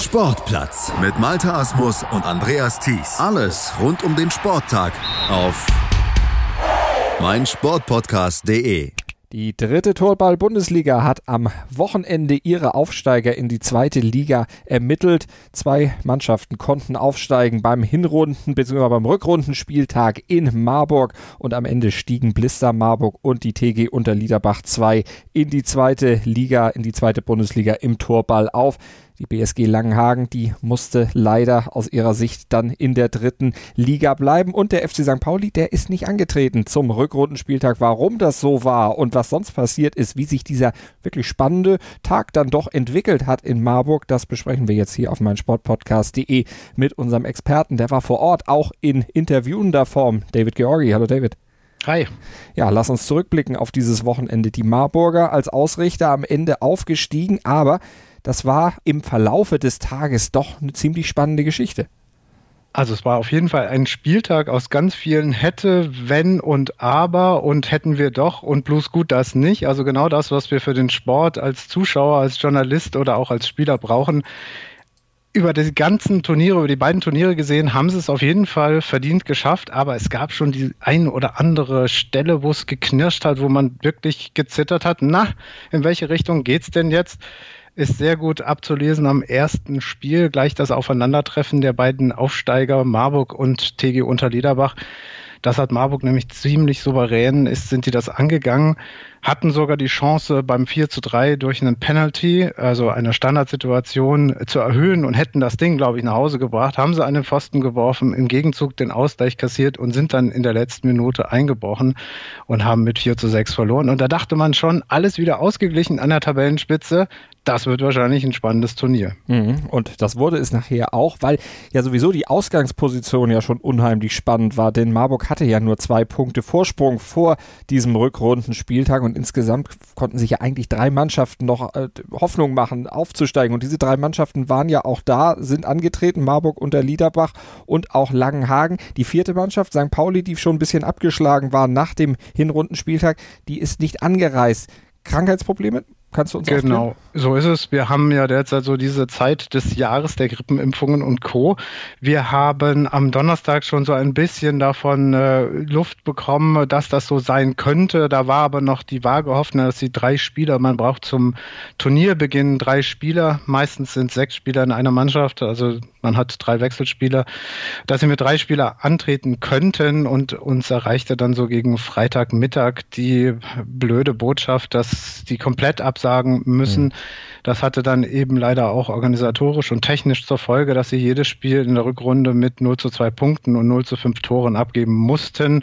Sportplatz mit Malta Asmus und Andreas Thies. Alles rund um den Sporttag auf meinsportpodcast.de. Die dritte Torball-Bundesliga hat am Wochenende ihre Aufsteiger in die zweite Liga ermittelt. Zwei Mannschaften konnten aufsteigen beim Hinrunden- bzw. beim Rückrundenspieltag in Marburg und am Ende stiegen Blister Marburg und die TG Unterliederbach 2 in die zweite Liga, in die zweite Bundesliga im Torball auf. Die BSG Langenhagen, die musste leider aus ihrer Sicht dann in der dritten Liga bleiben. Und der FC St. Pauli, der ist nicht angetreten zum Rückrundenspieltag. Warum das so war und was sonst passiert ist, wie sich dieser wirklich spannende Tag dann doch entwickelt hat in Marburg, das besprechen wir jetzt hier auf meinsportpodcast.de mit unserem Experten. Der war vor Ort auch in interviewender Form. David Georgi. Hallo David. Hi. Ja, lass uns zurückblicken auf dieses Wochenende. Die Marburger als Ausrichter am Ende aufgestiegen, aber das war im Verlaufe des Tages doch eine ziemlich spannende Geschichte. Also es war auf jeden Fall ein Spieltag aus ganz vielen hätte, wenn und aber und hätten wir doch und bloß gut das nicht. Also genau das, was wir für den Sport als Zuschauer, als Journalist oder auch als Spieler brauchen. Über die ganzen Turniere, über die beiden Turniere gesehen, haben sie es auf jeden Fall verdient geschafft, aber es gab schon die ein oder andere Stelle, wo es geknirscht hat, wo man wirklich gezittert hat. Na, in welche Richtung geht's denn jetzt? Ist sehr gut abzulesen am ersten Spiel, gleich das Aufeinandertreffen der beiden Aufsteiger Marburg und TG Unterliederbach. Das hat Marburg nämlich ziemlich souverän, ist, sind die das angegangen, hatten sogar die Chance beim 4 zu 3 durch einen Penalty, also eine Standardsituation, zu erhöhen und hätten das Ding, glaube ich, nach Hause gebracht, haben sie an den Pfosten geworfen, im Gegenzug den Ausgleich kassiert und sind dann in der letzten Minute eingebrochen und haben mit 4 zu 6 verloren. Und da dachte man schon, alles wieder ausgeglichen an der Tabellenspitze das wird wahrscheinlich ein spannendes Turnier. Mhm. Und das wurde es nachher auch, weil ja sowieso die Ausgangsposition ja schon unheimlich spannend war, denn Marburg hatte ja nur zwei Punkte Vorsprung vor diesem Rückrundenspieltag und insgesamt konnten sich ja eigentlich drei Mannschaften noch äh, Hoffnung machen, aufzusteigen. Und diese drei Mannschaften waren ja auch da, sind angetreten, Marburg unter Liederbach und auch Langenhagen. Die vierte Mannschaft, St. Pauli, die schon ein bisschen abgeschlagen war nach dem Hinrundenspieltag, die ist nicht angereist. Krankheitsprobleme? Kannst du uns Genau, so ist es. Wir haben ja derzeit so diese Zeit des Jahres der Grippenimpfungen und Co. Wir haben am Donnerstag schon so ein bisschen davon äh, Luft bekommen, dass das so sein könnte. Da war aber noch die vage Hoffnung, dass die drei Spieler, man braucht zum Turnierbeginn drei Spieler, meistens sind sechs Spieler in einer Mannschaft, also man hat drei Wechselspieler, dass sie mit drei Spieler antreten könnten und uns erreichte dann so gegen Freitagmittag die blöde Botschaft, dass die komplett absagen müssen. Mhm. Das hatte dann eben leider auch organisatorisch und technisch zur Folge, dass sie jedes Spiel in der Rückrunde mit 0 zu 2 Punkten und 0 zu 5 Toren abgeben mussten.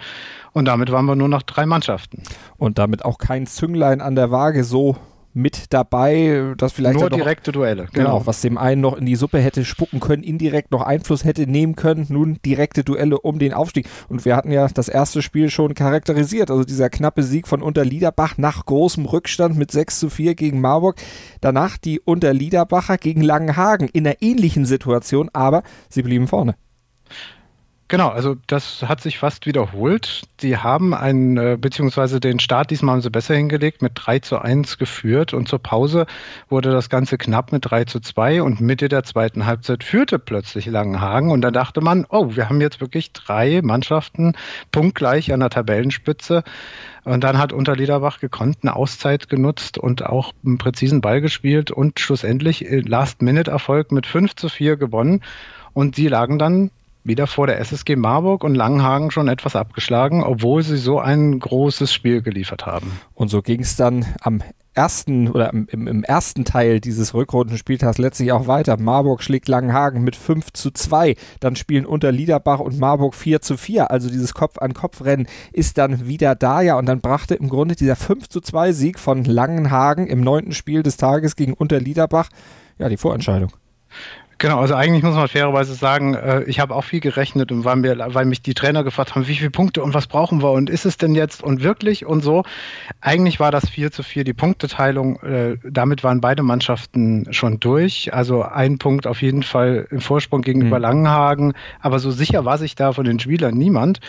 Und damit waren wir nur noch drei Mannschaften. Und damit auch kein Zünglein an der Waage so mit dabei, das vielleicht nur direkte Duelle. Genau. genau, was dem einen noch in die Suppe hätte spucken können, indirekt noch Einfluss hätte nehmen können, nun direkte Duelle um den Aufstieg. Und wir hatten ja das erste Spiel schon charakterisiert, also dieser knappe Sieg von Unterliederbach nach großem Rückstand mit 6 zu 4 gegen Marburg. Danach die Unterliederbacher gegen Langenhagen in einer ähnlichen Situation, aber sie blieben vorne. Genau, also das hat sich fast wiederholt. Die haben einen, äh, beziehungsweise den Start diesmal haben sie besser hingelegt, mit 3 zu 1 geführt und zur Pause wurde das Ganze knapp mit 3 zu 2 und Mitte der zweiten Halbzeit führte plötzlich Langenhagen und da dachte man, oh, wir haben jetzt wirklich drei Mannschaften punktgleich an der Tabellenspitze. Und dann hat Unterliederbach gekonnt eine Auszeit genutzt und auch einen präzisen Ball gespielt und schlussendlich äh, Last-Minute-Erfolg mit 5 zu 4 gewonnen. Und sie lagen dann wieder vor der SSG Marburg und Langenhagen schon etwas abgeschlagen, obwohl sie so ein großes Spiel geliefert haben. Und so ging es dann am ersten oder im, im, ersten Teil dieses Rückrundenspieltags letztlich auch weiter. Marburg schlägt Langenhagen mit 5 zu 2. Dann spielen unter Liederbach und Marburg 4 zu 4. Also dieses Kopf-an-Kopf-Rennen ist dann wieder da, ja. Und dann brachte im Grunde dieser 5 zu 2 Sieg von Langenhagen im neunten Spiel des Tages gegen Unterliederbach, ja, die Vorentscheidung. Genau, also eigentlich muss man fairerweise sagen, äh, ich habe auch viel gerechnet und weil, mir, weil mich die Trainer gefragt haben, wie viele Punkte und was brauchen wir und ist es denn jetzt und wirklich und so. Eigentlich war das 4 zu 4 die Punkteteilung. Äh, damit waren beide Mannschaften schon durch. Also ein Punkt auf jeden Fall im Vorsprung gegenüber mhm. Langenhagen. Aber so sicher war sich da von den Spielern niemand.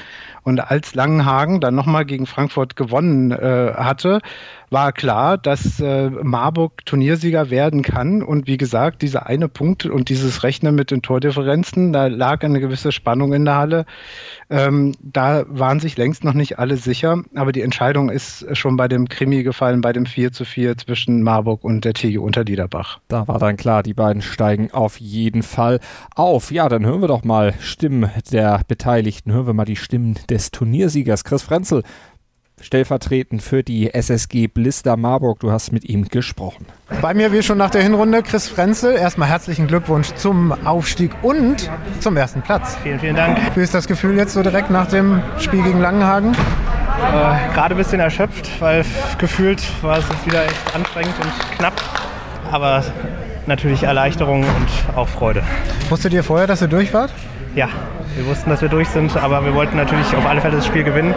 Und als Langenhagen dann nochmal gegen Frankfurt gewonnen äh, hatte, war klar, dass äh, Marburg Turniersieger werden kann. Und wie gesagt, dieser eine Punkt und dieses Rechnen mit den Tordifferenzen, da lag eine gewisse Spannung in der Halle. Ähm, da waren sich längst noch nicht alle sicher, aber die Entscheidung ist schon bei dem Krimi gefallen, bei dem 4 zu 4 zwischen Marburg und der TG Unterliederbach. Da war dann klar, die beiden steigen auf jeden Fall auf. Ja, dann hören wir doch mal Stimmen der Beteiligten. Hören wir mal die Stimmen des Turniersiegers Chris Frenzel stellvertretend für die SSG Blister Marburg. Du hast mit ihm gesprochen. Bei mir wie schon nach der Hinrunde Chris Frenzel. Erstmal herzlichen Glückwunsch zum Aufstieg und zum ersten Platz. Vielen, vielen Dank. Wie ist das Gefühl jetzt so direkt nach dem Spiel gegen Langenhagen? Äh, Gerade ein bisschen erschöpft, weil gefühlt war es jetzt wieder echt anstrengend und knapp. Aber natürlich Erleichterung und auch Freude. Wusstet ihr vorher, dass ihr durch wart? Ja, wir wussten, dass wir durch sind, aber wir wollten natürlich auf alle Fälle das Spiel gewinnen.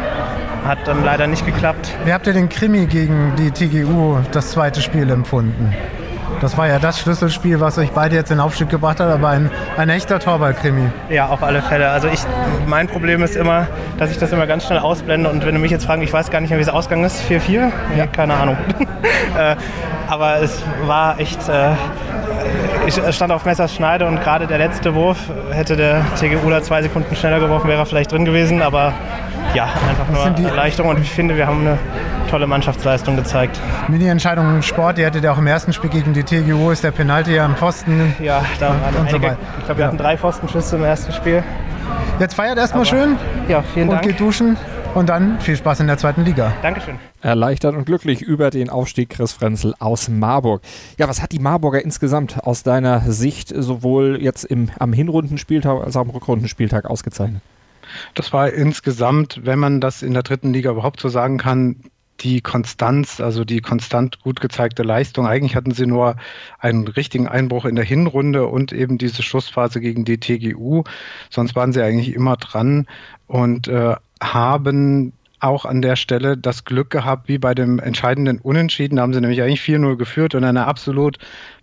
Hat dann leider nicht geklappt. Wie habt ihr den Krimi gegen die TGU, das zweite Spiel, empfunden? Das war ja das Schlüsselspiel, was euch beide jetzt in den Aufstieg gebracht hat, aber ein, ein echter Torball-Krimi. Ja, auf alle Fälle. Also ich, mein Problem ist immer, dass ich das immer ganz schnell ausblende und wenn du mich jetzt fragst, ich weiß gar nicht mehr, wie es ausgegangen ist, 4-4? Ja. Keine Ahnung. äh, aber es war echt, äh, ich stand auf Messers Schneide und gerade der letzte Wurf hätte der TGU da zwei Sekunden schneller geworfen, wäre er vielleicht drin gewesen, aber ja, einfach nur Erleichterung und ich finde, wir haben eine tolle Mannschaftsleistung gezeigt. Mini-Entscheidung im Sport, die hattet ihr auch im ersten Spiel gegen die TGU, ist der Penalty am Pfosten. Ja, da waren und, einige, so ich glaube, wir hatten drei Pfostenschüsse im ersten Spiel. Jetzt feiert erstmal schön. Ja, vielen Dank. Und geht duschen. Und dann viel Spaß in der zweiten Liga. Dankeschön. Erleichtert und glücklich über den Aufstieg Chris Frenzel aus Marburg. Ja, was hat die Marburger insgesamt aus deiner Sicht sowohl jetzt im, am Hinrundenspieltag als auch am Rückrundenspieltag ausgezeichnet? Das war insgesamt, wenn man das in der dritten Liga überhaupt so sagen kann, die Konstanz, also die konstant gut gezeigte Leistung. Eigentlich hatten sie nur einen richtigen Einbruch in der Hinrunde und eben diese Schussphase gegen die TGU. Sonst waren sie eigentlich immer dran und äh, haben auch an der Stelle das Glück gehabt, wie bei dem entscheidenden Unentschieden, da haben sie nämlich eigentlich 4-0 geführt und eine absolut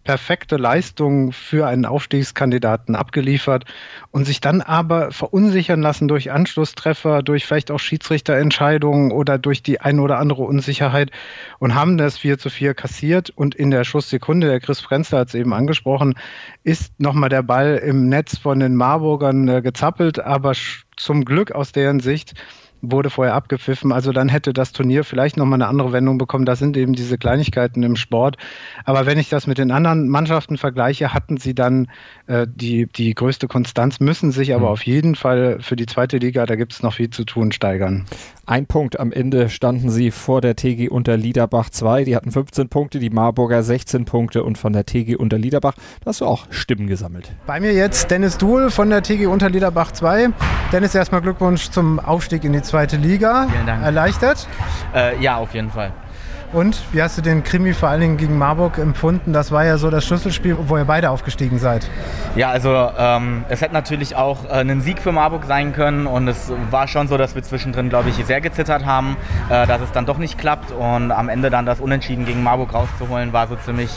perfekte Leistung für einen Aufstiegskandidaten abgeliefert und sich dann aber verunsichern lassen durch Anschlusstreffer, durch vielleicht auch Schiedsrichterentscheidungen oder durch die ein oder andere Unsicherheit und haben das 4 zu 4 kassiert. Und in der Schusssekunde, der Chris Frenzler hat es eben angesprochen, ist nochmal der Ball im Netz von den Marburgern äh, gezappelt, aber zum Glück aus deren Sicht wurde vorher abgepfiffen. Also dann hätte das Turnier vielleicht nochmal eine andere Wendung bekommen. Das sind eben diese Kleinigkeiten im Sport. Aber wenn ich das mit den anderen Mannschaften vergleiche, hatten sie dann äh, die, die größte Konstanz, müssen sich aber mhm. auf jeden Fall für die zweite Liga, da gibt es noch viel zu tun, steigern. Ein Punkt am Ende standen sie vor der TG unter Liederbach 2. Die hatten 15 Punkte, die Marburger 16 Punkte und von der TG unter Liederbach, da hast du auch Stimmen gesammelt. Bei mir jetzt Dennis Duhl von der TG unter Liederbach 2. Dennis, erstmal Glückwunsch zum Aufstieg in die zweite Liga. Vielen Dank. Erleichtert? Äh, ja, auf jeden Fall. Und wie hast du den Krimi vor allen Dingen gegen Marburg empfunden? Das war ja so das Schlüsselspiel, wo ihr beide aufgestiegen seid. Ja, also ähm, es hätte natürlich auch äh, ein Sieg für Marburg sein können und es war schon so, dass wir zwischendrin, glaube ich, sehr gezittert haben, äh, dass es dann doch nicht klappt und am Ende dann das Unentschieden gegen Marburg rauszuholen, war so ziemlich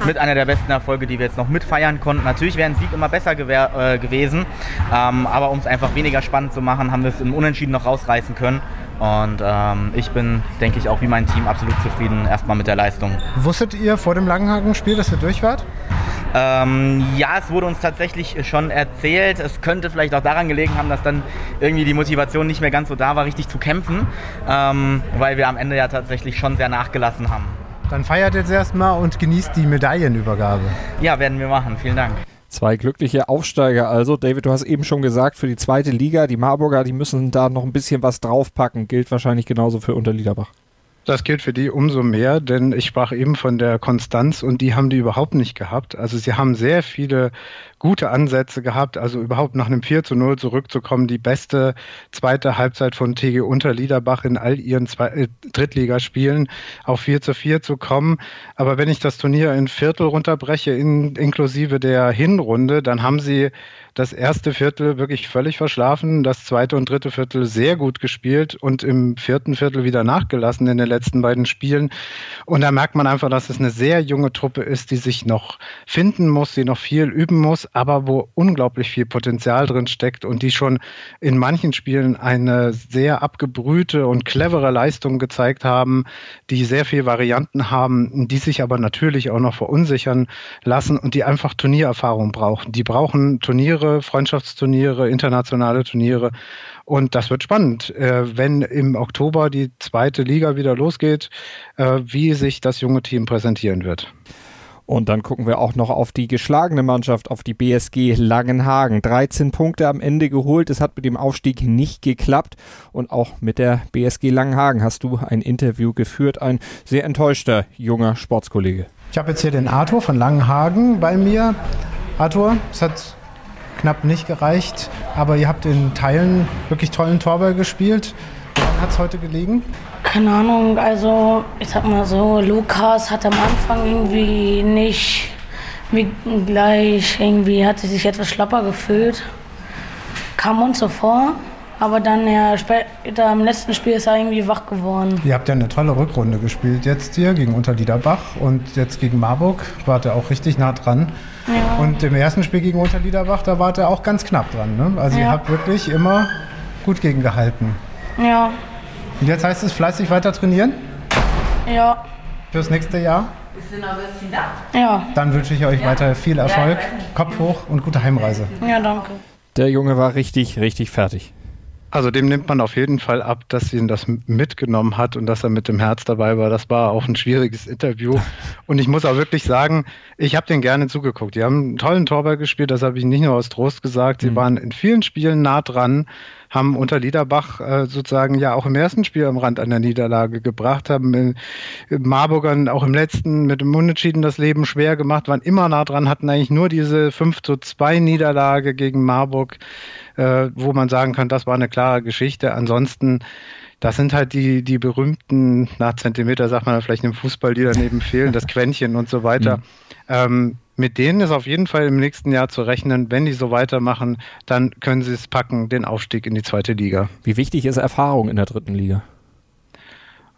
mit einer der besten Erfolge, die wir jetzt noch mitfeiern konnten. Natürlich wäre ein Sieg immer besser äh, gewesen, ähm, aber um es einfach weniger spannend zu machen, haben wir es im Unentschieden noch rausreißen können. Und ähm, ich bin, denke ich, auch wie mein Team absolut zufrieden erstmal mit der Leistung. Wusstet ihr vor dem Langenhagen-Spiel, dass ihr durch wart? Ähm, ja, es wurde uns tatsächlich schon erzählt. Es könnte vielleicht auch daran gelegen haben, dass dann irgendwie die Motivation nicht mehr ganz so da war, richtig zu kämpfen, ähm, weil wir am Ende ja tatsächlich schon sehr nachgelassen haben. Dann feiert jetzt erstmal und genießt die Medaillenübergabe. Ja, werden wir machen. Vielen Dank. Zwei glückliche Aufsteiger also. David, du hast eben schon gesagt, für die zweite Liga, die Marburger, die müssen da noch ein bisschen was draufpacken. Gilt wahrscheinlich genauso für Unterliederbach. Das gilt für die umso mehr, denn ich sprach eben von der Konstanz und die haben die überhaupt nicht gehabt. Also sie haben sehr viele gute Ansätze gehabt, also überhaupt nach einem 4 zu 0 zurückzukommen. Die beste zweite Halbzeit von TG Unterliederbach in all ihren zwei, äh, Drittligaspielen auf 4 zu 4 zu kommen. Aber wenn ich das Turnier in Viertel runterbreche, in, inklusive der Hinrunde, dann haben sie das erste Viertel wirklich völlig verschlafen, das zweite und dritte Viertel sehr gut gespielt und im vierten Viertel wieder nachgelassen in den letzten beiden Spielen. Und da merkt man einfach, dass es eine sehr junge Truppe ist, die sich noch finden muss, die noch viel üben muss, aber wo unglaublich viel Potenzial drin steckt und die schon in manchen Spielen eine sehr abgebrühte und clevere Leistung gezeigt haben, die sehr viel Varianten haben, die sich aber natürlich auch noch verunsichern lassen und die einfach Turniererfahrung brauchen. Die brauchen Turniere, Freundschaftsturniere, internationale Turniere. Und das wird spannend, äh, wenn im Oktober die zweite Liga wieder losgeht, äh, wie sich das junge Team präsentieren wird. Und dann gucken wir auch noch auf die geschlagene Mannschaft, auf die BSG Langenhagen. 13 Punkte am Ende geholt. Es hat mit dem Aufstieg nicht geklappt. Und auch mit der BSG Langenhagen hast du ein Interview geführt. Ein sehr enttäuschter junger Sportskollege. Ich habe jetzt hier den Arthur von Langenhagen bei mir. Arthur, es hat knapp nicht gereicht, aber ihr habt in Teilen wirklich tollen Torball gespielt. Woran hat es heute gelegen? Keine Ahnung, also ich sag mal so, Lukas hat am Anfang irgendwie nicht gleich, irgendwie hat sich etwas schlapper gefühlt. Kam uns so vor, aber dann ja später im letzten Spiel ist er irgendwie wach geworden. Ihr habt ja eine tolle Rückrunde gespielt jetzt hier gegen Unterliederbach und jetzt gegen Marburg wart ihr auch richtig nah dran. Ja. Und im ersten Spiel gegen Unterliederbach, da wart ihr auch ganz knapp dran. Ne? Also ja. ihr habt wirklich immer gut gegengehalten. Ja. Und jetzt heißt es fleißig weiter trainieren? Ja. Fürs nächste Jahr? Ja. Dann wünsche ich euch ja. weiter viel Erfolg, Kopf hoch und gute Heimreise. Ja, danke. Der Junge war richtig, richtig fertig. Also dem nimmt man auf jeden Fall ab, dass ihn das mitgenommen hat und dass er mit dem Herz dabei war. Das war auch ein schwieriges Interview. Und ich muss auch wirklich sagen, ich habe den gerne zugeguckt. Die haben einen tollen Torball gespielt, das habe ich nicht nur aus Trost gesagt. Sie mhm. waren in vielen Spielen nah dran haben unter Liederbach äh, sozusagen ja auch im ersten Spiel am Rand einer Niederlage gebracht, haben in, in Marburgern auch im letzten mit dem Unentschieden das Leben schwer gemacht, waren immer nah dran, hatten eigentlich nur diese 5 zu 2 Niederlage gegen Marburg, äh, wo man sagen kann, das war eine klare Geschichte. Ansonsten das sind halt die, die berühmten, nach Zentimeter sagt man vielleicht im Fußball, die daneben fehlen, das Quäntchen und so weiter. Mhm. Ähm, mit denen ist auf jeden Fall im nächsten Jahr zu rechnen. Wenn die so weitermachen, dann können sie es packen, den Aufstieg in die zweite Liga. Wie wichtig ist Erfahrung in der dritten Liga?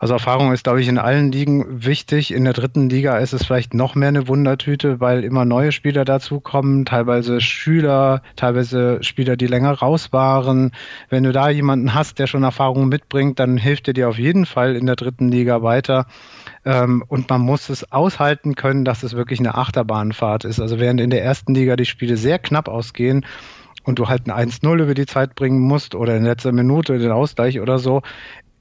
Also Erfahrung ist, glaube ich, in allen Ligen wichtig. In der dritten Liga ist es vielleicht noch mehr eine Wundertüte, weil immer neue Spieler dazukommen, teilweise Schüler, teilweise Spieler, die länger raus waren. Wenn du da jemanden hast, der schon Erfahrung mitbringt, dann hilft er dir auf jeden Fall in der dritten Liga weiter. Ähm, und man muss es aushalten können, dass es wirklich eine Achterbahnfahrt ist. Also während in der ersten Liga die Spiele sehr knapp ausgehen, und du halt ein 1-0 über die Zeit bringen musst oder in letzter Minute den Ausgleich oder so,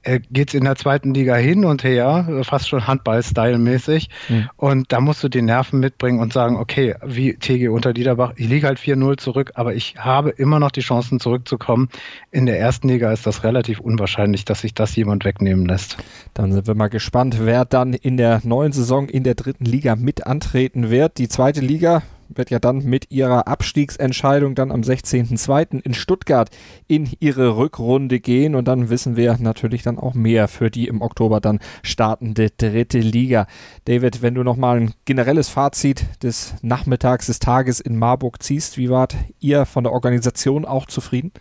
äh, geht es in der zweiten Liga hin und her, fast schon Handball-Style-mäßig. Mhm. Und da musst du die Nerven mitbringen und sagen, okay, wie TG unter Liederbach, ich liege halt 4-0 zurück, aber ich habe immer noch die Chancen zurückzukommen. In der ersten Liga ist das relativ unwahrscheinlich, dass sich das jemand wegnehmen lässt. Dann sind wir mal gespannt, wer dann in der neuen Saison in der dritten Liga mit antreten wird. Die zweite Liga wird ja dann mit ihrer Abstiegsentscheidung dann am 16.02. in Stuttgart in ihre Rückrunde gehen und dann wissen wir natürlich dann auch mehr für die im Oktober dann startende dritte Liga. David, wenn du nochmal ein generelles Fazit des Nachmittags, des Tages in Marburg ziehst, wie wart ihr von der Organisation auch zufrieden?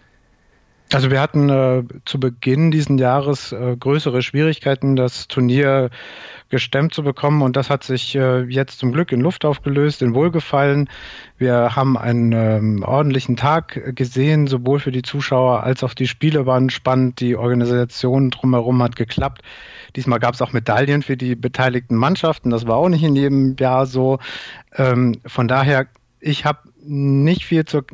Also wir hatten äh, zu Beginn diesen Jahres äh, größere Schwierigkeiten, das Turnier gestemmt zu bekommen und das hat sich äh, jetzt zum Glück in Luft aufgelöst, in Wohlgefallen. Wir haben einen ähm, ordentlichen Tag gesehen, sowohl für die Zuschauer als auch die Spiele waren spannend, die Organisation drumherum hat geklappt. Diesmal gab es auch Medaillen für die beteiligten Mannschaften, das war auch nicht in jedem Jahr so. Ähm, von daher, ich habe nicht viel zur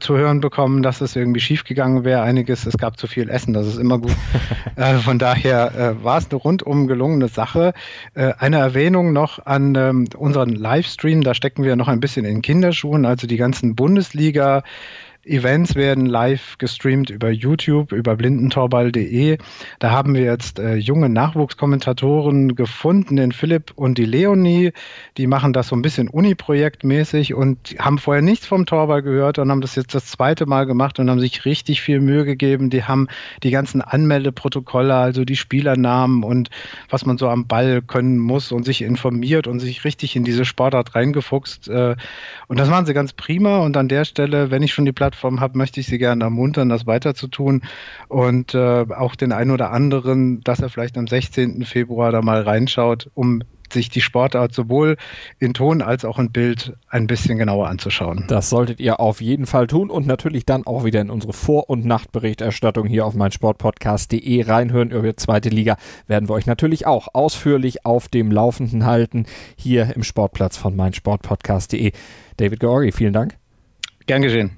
zu hören bekommen, dass es irgendwie schiefgegangen wäre. Einiges, es gab zu viel Essen, das ist immer gut. äh, von daher äh, war es eine rundum gelungene Sache. Äh, eine Erwähnung noch an ähm, unseren Livestream, da stecken wir noch ein bisschen in Kinderschuhen, also die ganzen Bundesliga- Events werden live gestreamt über YouTube, über blindentorball.de. Da haben wir jetzt äh, junge Nachwuchskommentatoren gefunden, den Philipp und die Leonie. Die machen das so ein bisschen Uni-Projektmäßig und haben vorher nichts vom Torball gehört und haben das jetzt das zweite Mal gemacht und haben sich richtig viel Mühe gegeben. Die haben die ganzen Anmeldeprotokolle, also die Spielernamen und was man so am Ball können muss und sich informiert und sich richtig in diese Sportart reingefuchst. Äh, und das machen sie ganz prima. Und an der Stelle, wenn ich schon die Plattform Plattform habe, möchte ich Sie gerne ermuntern, das weiterzutun und äh, auch den einen oder anderen, dass er vielleicht am 16. Februar da mal reinschaut, um sich die Sportart sowohl in Ton als auch in Bild ein bisschen genauer anzuschauen. Das solltet ihr auf jeden Fall tun und natürlich dann auch wieder in unsere Vor- und Nachtberichterstattung hier auf meinsportpodcast.de reinhören. Über die zweite Liga werden wir euch natürlich auch ausführlich auf dem Laufenden halten, hier im Sportplatz von meinsportpodcast.de. David Georgi, vielen Dank. Gern geschehen.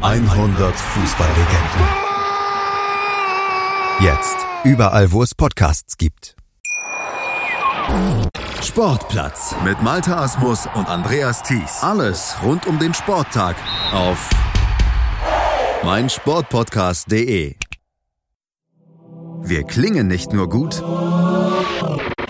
100 Fußballlegenden. Jetzt. Überall, wo es Podcasts gibt. Sportplatz mit Malta Asmus und Andreas Thies. Alles rund um den Sporttag auf meinsportpodcast.de. Wir klingen nicht nur gut,